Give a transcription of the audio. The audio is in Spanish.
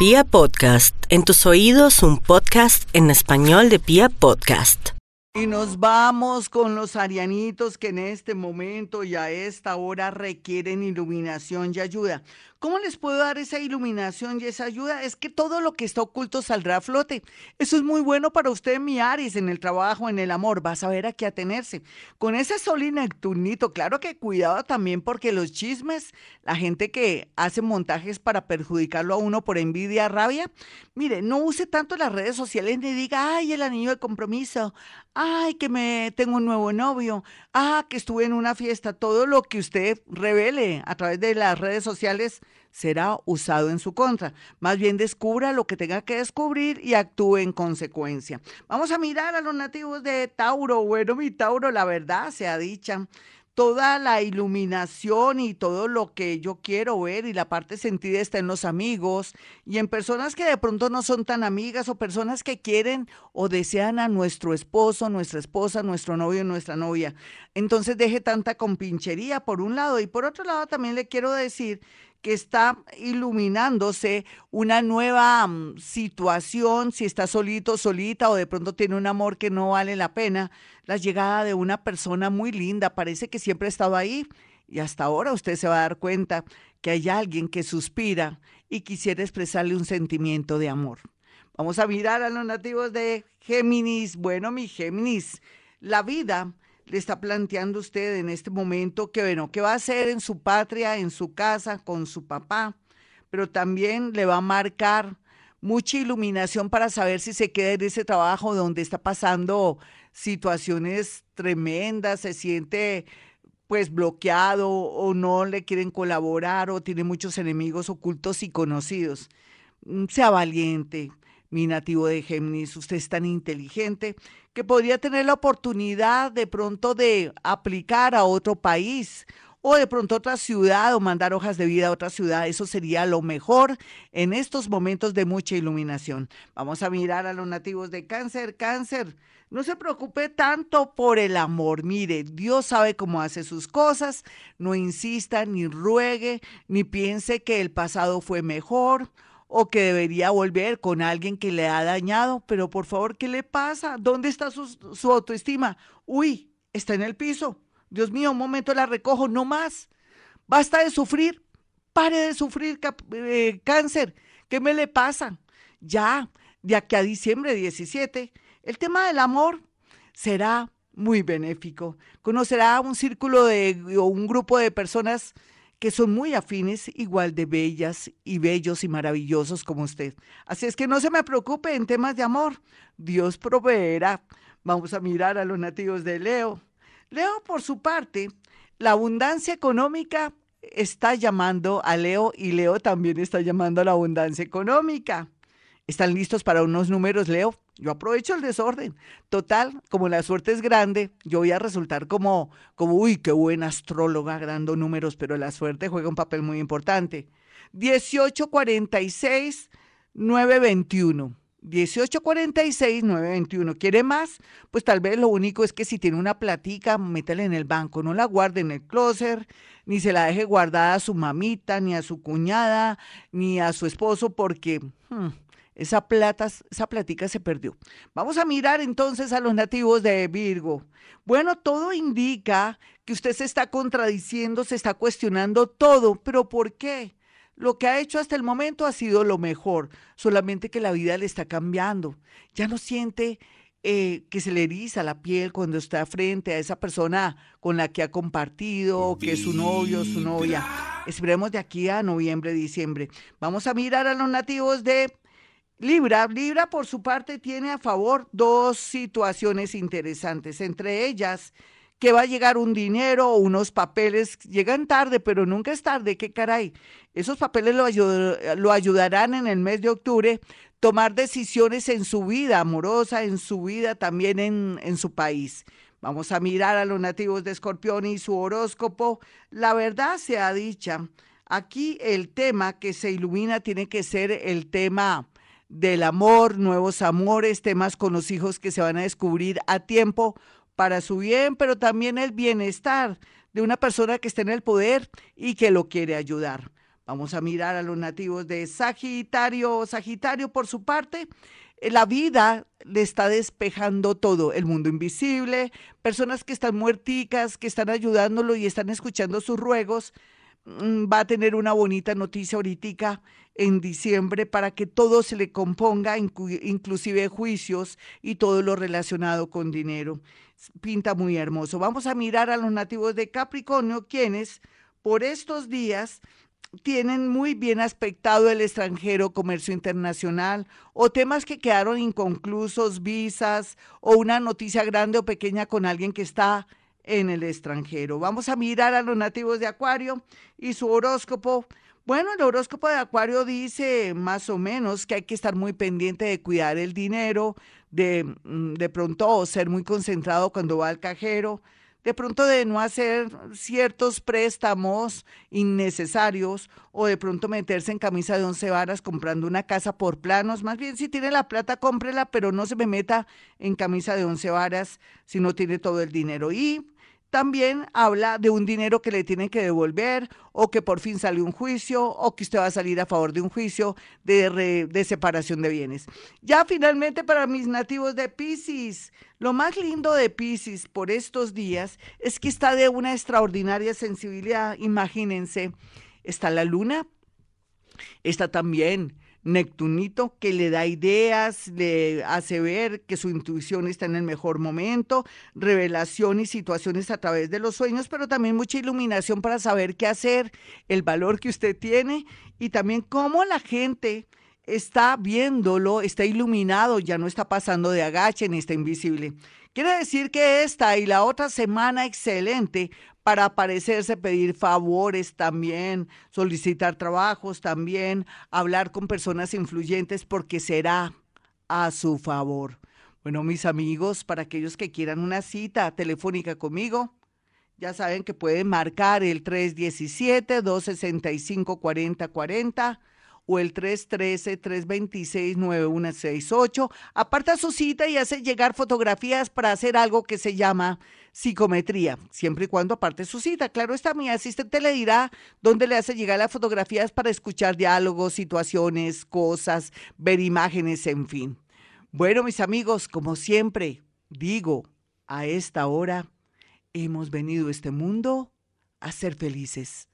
Pia Podcast, en tus oídos un podcast en español de Pia Podcast. Y nos vamos con los arianitos que en este momento y a esta hora requieren iluminación y ayuda. ¿Cómo les puedo dar esa iluminación y esa ayuda? Es que todo lo que está oculto saldrá a flote. Eso es muy bueno para usted, mi Aries, en el trabajo, en el amor. Vas a ver a qué atenerse. Con ese sol y Neptunito, claro que cuidado también porque los chismes, la gente que hace montajes para perjudicarlo a uno por envidia, rabia, mire, no use tanto las redes sociales ni diga, ay, el anillo de compromiso, ay, que me tengo un nuevo novio, ah, que estuve en una fiesta. Todo lo que usted revele a través de las redes sociales será usado en su contra. Más bien descubra lo que tenga que descubrir y actúe en consecuencia. Vamos a mirar a los nativos de Tauro. Bueno, mi Tauro, la verdad sea dicha toda la iluminación y todo lo que yo quiero ver y la parte sentida está en los amigos y en personas que de pronto no son tan amigas o personas que quieren o desean a nuestro esposo, nuestra esposa, nuestro novio, nuestra novia. Entonces deje tanta compinchería por un lado y por otro lado también le quiero decir que está iluminándose una nueva mm, situación, si está solito, solita o de pronto tiene un amor que no vale la pena, la llegada de una persona muy linda, parece que siempre ha estado ahí y hasta ahora usted se va a dar cuenta que hay alguien que suspira y quisiera expresarle un sentimiento de amor. Vamos a mirar a los nativos de Géminis. Bueno, mi Géminis, la vida le está planteando usted en este momento que, bueno, qué va a hacer en su patria, en su casa, con su papá, pero también le va a marcar mucha iluminación para saber si se queda en ese trabajo donde está pasando situaciones tremendas, se siente pues bloqueado o no le quieren colaborar o tiene muchos enemigos ocultos y conocidos. Mm, sea valiente, mi nativo de Géminis, usted es tan inteligente que podría tener la oportunidad de pronto de aplicar a otro país o de pronto otra ciudad o mandar hojas de vida a otra ciudad. Eso sería lo mejor en estos momentos de mucha iluminación. Vamos a mirar a los nativos de cáncer. Cáncer, no se preocupe tanto por el amor. Mire, Dios sabe cómo hace sus cosas. No insista, ni ruegue, ni piense que el pasado fue mejor o que debería volver con alguien que le ha dañado, pero por favor, ¿qué le pasa? ¿Dónde está su, autoestima? Uy, está en el piso. Dios mío, un momento la recojo, no más. Basta de sufrir, pare de sufrir eh, cáncer. ¿Qué me le pasa? Ya, de aquí a diciembre 17, el tema del amor será muy benéfico. Conocerá un círculo de o un grupo de personas que son muy afines, igual de bellas y bellos y maravillosos como usted. Así es que no se me preocupe en temas de amor. Dios proveerá. Vamos a mirar a los nativos de Leo. Leo, por su parte, la abundancia económica está llamando a Leo y Leo también está llamando a la abundancia económica. ¿Están listos para unos números, Leo? Yo aprovecho el desorden. Total, como la suerte es grande, yo voy a resultar como, como, uy, qué buena astróloga, dando números, pero la suerte juega un papel muy importante. 1846 921. 1846 921. ¿Quiere más? Pues tal vez lo único es que si tiene una platica, métela en el banco, no la guarde en el closet, ni se la deje guardada a su mamita, ni a su cuñada, ni a su esposo, porque hmm, esa plata, esa platica se perdió. Vamos a mirar entonces a los nativos de Virgo. Bueno, todo indica que usted se está contradiciendo, se está cuestionando todo, pero ¿por qué? Lo que ha hecho hasta el momento ha sido lo mejor, solamente que la vida le está cambiando. Ya no siente eh, que se le eriza la piel cuando está frente a esa persona con la que ha compartido, que es su novio, su novia. Esperemos de aquí a noviembre, diciembre. Vamos a mirar a los nativos de Libra, Libra por su parte tiene a favor dos situaciones interesantes, entre ellas que va a llegar un dinero o unos papeles, llegan tarde, pero nunca es tarde, qué caray. Esos papeles lo, ayudarán en el mes de octubre tomar decisiones en su vida amorosa, en su vida también en, en su país. Vamos a mirar a los nativos de Escorpión y su horóscopo. La verdad sea dicha, aquí el tema que se ilumina tiene que ser el tema del amor, nuevos amores, temas con los hijos que se van a descubrir a tiempo para su bien, pero también el bienestar de una persona que está en el poder y que lo quiere ayudar. Vamos a mirar a los nativos de Sagitario. Sagitario, por su parte, eh, la vida le está despejando todo, el mundo invisible, personas que están muerticas, que están ayudándolo y están escuchando sus ruegos. Mm, va a tener una bonita noticia ahorita en diciembre para que todo se le componga, inclusive juicios y todo lo relacionado con dinero. Pinta muy hermoso. Vamos a mirar a los nativos de Capricornio, quienes por estos días tienen muy bien aspectado el extranjero, comercio internacional o temas que quedaron inconclusos, visas o una noticia grande o pequeña con alguien que está en el extranjero. Vamos a mirar a los nativos de Acuario y su horóscopo. Bueno, el horóscopo de Acuario dice más o menos que hay que estar muy pendiente de cuidar el dinero, de mm, de pronto ser muy concentrado cuando va al cajero, de pronto de no hacer ciertos préstamos innecesarios o de pronto meterse en camisa de once varas comprando una casa por planos. Más bien, si tiene la plata, cómprela, pero no se me meta en camisa de once varas si no tiene todo el dinero. Y también habla de un dinero que le tienen que devolver o que por fin sale un juicio o que usted va a salir a favor de un juicio de, de separación de bienes. Ya finalmente para mis nativos de Pisces, lo más lindo de Pisces por estos días es que está de una extraordinaria sensibilidad. Imagínense, está la luna, está también Neptunito que le da ideas, le hace ver que su intuición está en el mejor momento, revelación y situaciones a través de los sueños, pero también mucha iluminación para saber qué hacer, el valor que usted tiene y también cómo la gente está viéndolo, está iluminado, ya no está pasando de agache ni está invisible. Quiere decir que esta y la otra semana excelente para aparecerse, pedir favores también, solicitar trabajos también, hablar con personas influyentes porque será a su favor. Bueno, mis amigos, para aquellos que quieran una cita telefónica conmigo, ya saben que pueden marcar el 317-265-4040 o el 313-326-9168. Aparta su cita y hace llegar fotografías para hacer algo que se llama psicometría, siempre y cuando aparte su cita. Claro está, mi asistente le dirá dónde le hace llegar las fotografías para escuchar diálogos, situaciones, cosas, ver imágenes, en fin. Bueno, mis amigos, como siempre digo, a esta hora hemos venido a este mundo a ser felices.